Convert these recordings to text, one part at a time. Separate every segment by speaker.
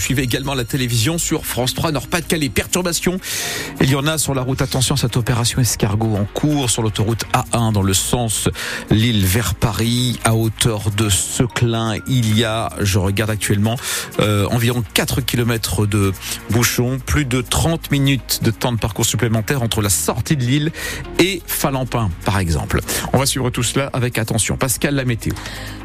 Speaker 1: Suivez également la télévision sur France 3 Nord-Pas-de-Calais. Perturbation, il y en a sur la route. Attention, cette opération escargot en cours sur l'autoroute A1 dans le sens Lille vers Paris à hauteur de Seclin. Il y a, je regarde actuellement, euh, environ 4 km de bouchons, plus de 30 minutes de temps de parcours supplémentaire entre la sortie de Lille et Falampin, par exemple. On va suivre tout cela avec attention. Pascal, la météo.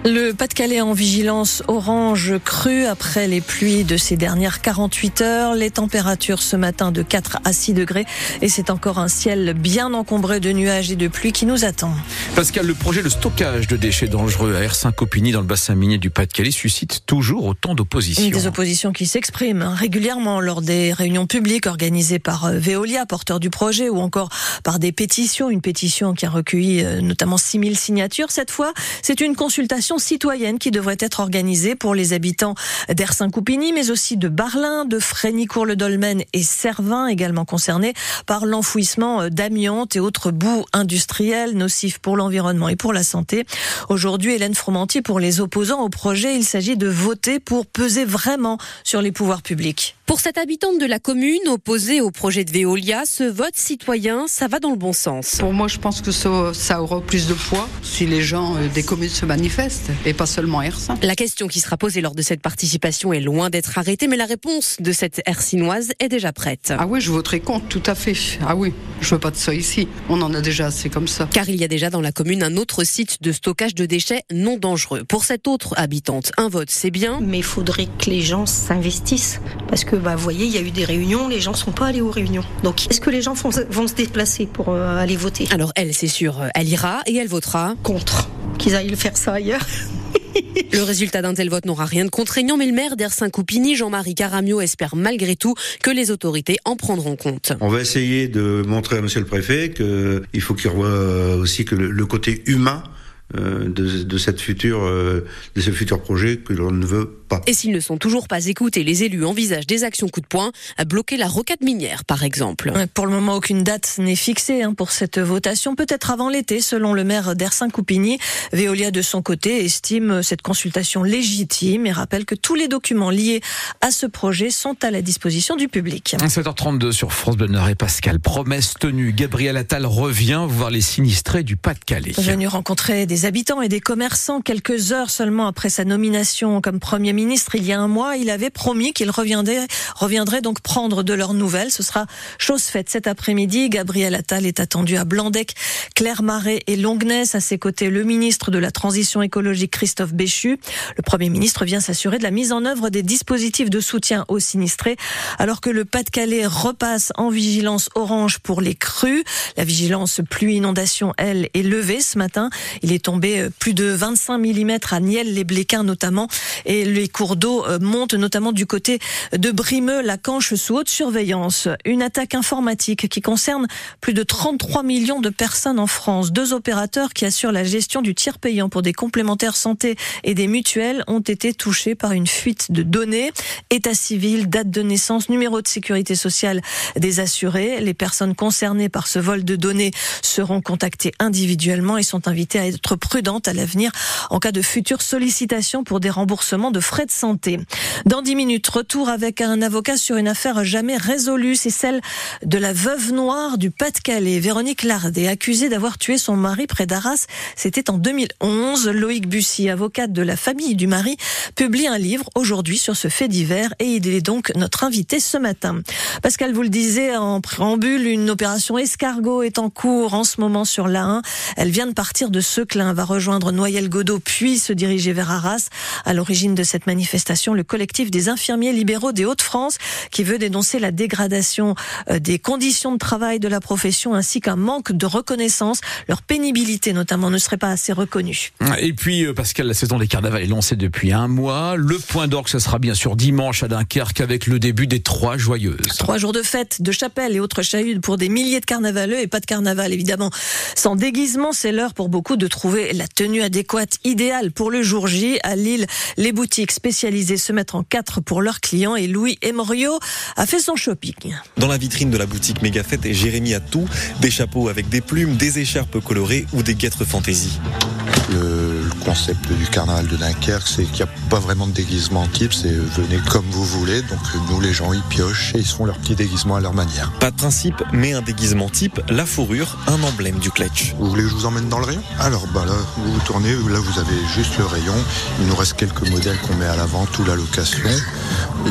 Speaker 2: Le Pas-de-Calais en vigilance orange crue après les pluies de ces dernières 48 heures. Les températures ce matin de 4 à 6 degrés et c'est encore un ciel bien encombré de nuages et de pluie qui nous attend.
Speaker 1: Pascal, le projet de stockage de déchets dangereux à R5-Copigny dans le bassin minier du Pas-de-Calais suscite toujours autant d'opposition.
Speaker 2: Des oppositions qui s'expriment régulièrement lors des réunions publiques organisées par euh, Veolia, porteur du projet, ou encore par des pétitions. Une pétition qui a recueilli euh, notamment 6000 signatures. Cette fois, c'est une consultation citoyenne qui devrait être organisée pour les habitants d'Ersin-Coupigny, mais aussi de Barlin, de Frénicourt-le-Dolmen et Servin, également concernés par l'enfouissement euh, d'amiante et autres boues industrielles nocifs pour l'environnement et pour la santé. Aujourd'hui, Hélène Fromantier, pour les opposants au projet, il s'agit de voter pour peser vraiment sur les pouvoirs publics.
Speaker 3: Pour cette habitante de la commune opposée au projet de Veolia, ce vote citoyen, ça va dans le bon sens.
Speaker 4: Pour moi, je pense que ça, ça aura plus de poids si les gens euh, des communes se manifestent et pas seulement Ersin.
Speaker 3: La question qui sera posée lors de cette participation est loin d'être arrêtée, mais la réponse de cette Ersinoise est déjà prête.
Speaker 4: Ah oui, je voterai contre, tout à fait. Ah oui, je veux pas de ça ici. On en a déjà assez comme ça.
Speaker 3: Car il y a déjà dans la commune un autre site de stockage de déchets non dangereux. Pour cette autre habitante, un vote, c'est bien.
Speaker 5: Mais il faudrait que les gens s'investissent. Parce que, bah, vous voyez, il y a eu des réunions, les gens sont pas allés aux réunions. Donc, est-ce que les gens vont, vont se déplacer pour euh, aller voter?
Speaker 3: Alors elle, c'est sûr, elle ira et elle votera.
Speaker 5: Contre. Qu'ils aillent faire ça ailleurs.
Speaker 3: Le résultat d'un tel vote n'aura rien de contraignant, mais le maire d'Ersin-Coupigny, Jean-Marie Caramio, espère malgré tout que les autorités en prendront compte.
Speaker 6: On va essayer de montrer à monsieur le préfet qu'il faut qu'il revoie aussi que le, côté humain de, de, cette future, euh, de ce futur projet que l'on ne veut pas.
Speaker 3: Et s'ils ne sont toujours pas écoutés, les élus envisagent des actions coup de poing, à bloquer la rocade minière, par exemple.
Speaker 2: Pour le moment, aucune date n'est fixée hein, pour cette votation, peut-être avant l'été, selon le maire d'Ersin-Coupigny. Veolia, de son côté, estime cette consultation légitime et rappelle que tous les documents liés à ce projet sont à la disposition du public.
Speaker 1: 7h32 sur France Bleu et Pascal. Promesse tenue. Gabriel Attal revient voir les sinistrés du Pas-de-Calais.
Speaker 2: Venu rencontrer des habitants et des commerçants quelques heures seulement après sa nomination comme Premier ministre il y a un mois. Il avait promis qu'il reviendrait, reviendrait donc prendre de leurs nouvelles. Ce sera chose faite cet après-midi. Gabriel Attal est attendu à Blandec, Claire-Marais et Longness. À ses côtés, le ministre de la Transition écologique Christophe Béchu. Le Premier ministre vient s'assurer de la mise en œuvre des dispositifs de soutien aux sinistrés alors que le Pas-de-Calais repasse en vigilance orange pour les crues. La vigilance pluie-inondation, elle, est levée ce matin. Il est euh, plus de 25 mm à Niel-les-Bléquins notamment et les cours d'eau euh, montent notamment du côté de Brimeux, la Canche sous haute surveillance. Une attaque informatique qui concerne plus de 33 millions de personnes en France. Deux opérateurs qui assurent la gestion du tiers payant pour des complémentaires santé et des mutuelles ont été touchés par une fuite de données. État civil, date de naissance, numéro de sécurité sociale des assurés. Les personnes concernées par ce vol de données seront contactées individuellement et sont invitées à être prudente à l'avenir en cas de futures sollicitations pour des remboursements de frais de santé. Dans dix minutes, retour avec un avocat sur une affaire jamais résolue. C'est celle de la veuve noire du Pas-de-Calais. Véronique Lardet, accusée d'avoir tué son mari près d'Arras. C'était en 2011. Loïc Bussy, avocate de la famille du mari, publie un livre aujourd'hui sur ce fait divers et il est donc notre invité ce matin. Pascal, vous le disait en préambule, une opération escargot est en cours en ce moment sur l'A1. Elle vient de partir de Seclin, va rejoindre Noyel Godot, puis se diriger vers Arras. À l'origine de cette manifestation, le collectif des infirmiers libéraux des Hauts-de-France qui veut dénoncer la dégradation euh, des conditions de travail de la profession ainsi qu'un manque de reconnaissance. Leur pénibilité notamment ne serait pas assez reconnue.
Speaker 1: Et puis, euh, Pascal, la saison des carnavals est lancée depuis un mois. Le point d'orgue, ce sera bien sûr dimanche à Dunkerque avec le début des Trois Joyeuses.
Speaker 2: Trois jours de fête, de chapelle et autres chahudes pour des milliers de carnavaleux et pas de carnaval évidemment. Sans déguisement, c'est l'heure pour beaucoup de trouver la tenue adéquate, idéale pour le jour J. À Lille, les boutiques spécialisées se mettent en quatre pour leurs clients et Louis Emorio a fait son shopping.
Speaker 7: Dans la vitrine de la boutique Mégafête, Jérémy a tout, des chapeaux avec des plumes, des écharpes colorées ou des guêtres fantaisie.
Speaker 6: Le
Speaker 8: concept du carnaval de Dunkerque, c'est qu'il n'y a pas vraiment de déguisement type, c'est venez comme vous voulez. Donc nous, les gens, ils piochent et ils font leur petit déguisement à leur manière.
Speaker 7: Pas de principe, mais un déguisement type, la fourrure, un emblème du Kletch.
Speaker 8: Vous voulez que je vous emmène dans le rayon? Alors bah là, vous vous tournez, là vous avez juste le rayon. Il nous reste quelques modèles qu'on met à l'avant, tout la location.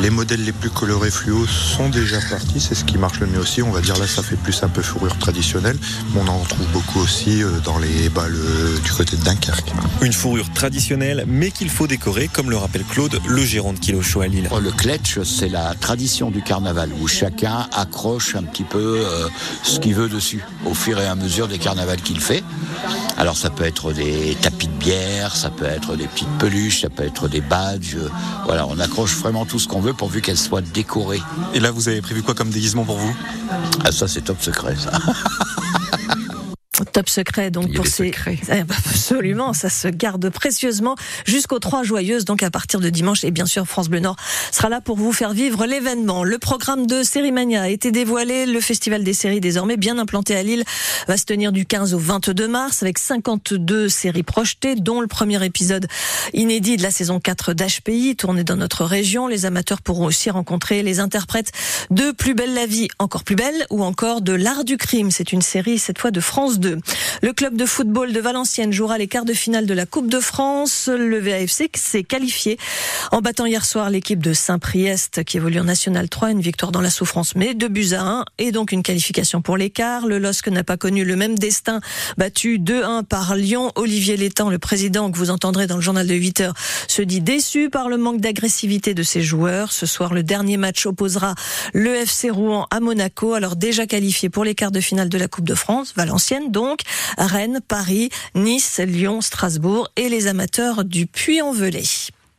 Speaker 8: Les modèles les plus colorés fluo sont déjà partis, c'est ce qui marche le mieux aussi. On va dire là, ça fait plus un peu fourrure traditionnelle. on en trouve beaucoup aussi euh, dans les balles euh, du côté de Dunkerque.
Speaker 7: Une fourrure traditionnelle, mais qu'il faut décorer, comme le rappelle Claude, le gérant de Kilo Show à Lille.
Speaker 9: Oh, le kletch, c'est la tradition du carnaval où chacun accroche un petit peu euh, ce qu'il veut dessus au fur et à mesure des carnavals qu'il fait. Alors ça peut être des tapis de ça peut être des petites peluches, ça peut être des badges. Voilà, on accroche vraiment tout ce qu'on veut pourvu qu'elle soit décorée.
Speaker 7: Et là, vous avez prévu quoi comme déguisement pour vous?
Speaker 9: Ah ça, c'est top secret, ça.
Speaker 2: top secret donc pour ces eh ben, absolument ça se garde précieusement jusqu'aux trois joyeuses donc à partir de dimanche. Et bien sûr France Bleu Nord sera là pour vous faire vivre l'événement. Le programme de Sérimania a été dévoilé. Le festival des séries désormais bien implanté à Lille va se tenir du 15 au 22 mars avec 52 séries projetées dont le premier épisode inédit de la saison 4 d'HPI tourné dans notre région. Les amateurs pourront aussi rencontrer les interprètes de Plus belle la vie encore plus belle ou encore de l'art du crime. C'est une série cette fois de France 2 le club de football de Valenciennes jouera les quarts de finale de la Coupe de France. Le VAFC s'est qualifié en battant hier soir l'équipe de Saint-Priest qui évolue en National 3. Une victoire dans la souffrance, mais deux buts à 1 et donc une qualification pour l'écart. Le LOSC n'a pas connu le même destin, battu 2-1 par Lyon. Olivier Létang, le président que vous entendrez dans le journal de 8 heures, se dit déçu par le manque d'agressivité de ses joueurs. Ce soir, le dernier match opposera le FC Rouen à Monaco, alors déjà qualifié pour les quarts de finale de la Coupe de France, Valenciennes Rennes, Paris, Nice, Lyon, Strasbourg et les amateurs du Puy-en-Velay.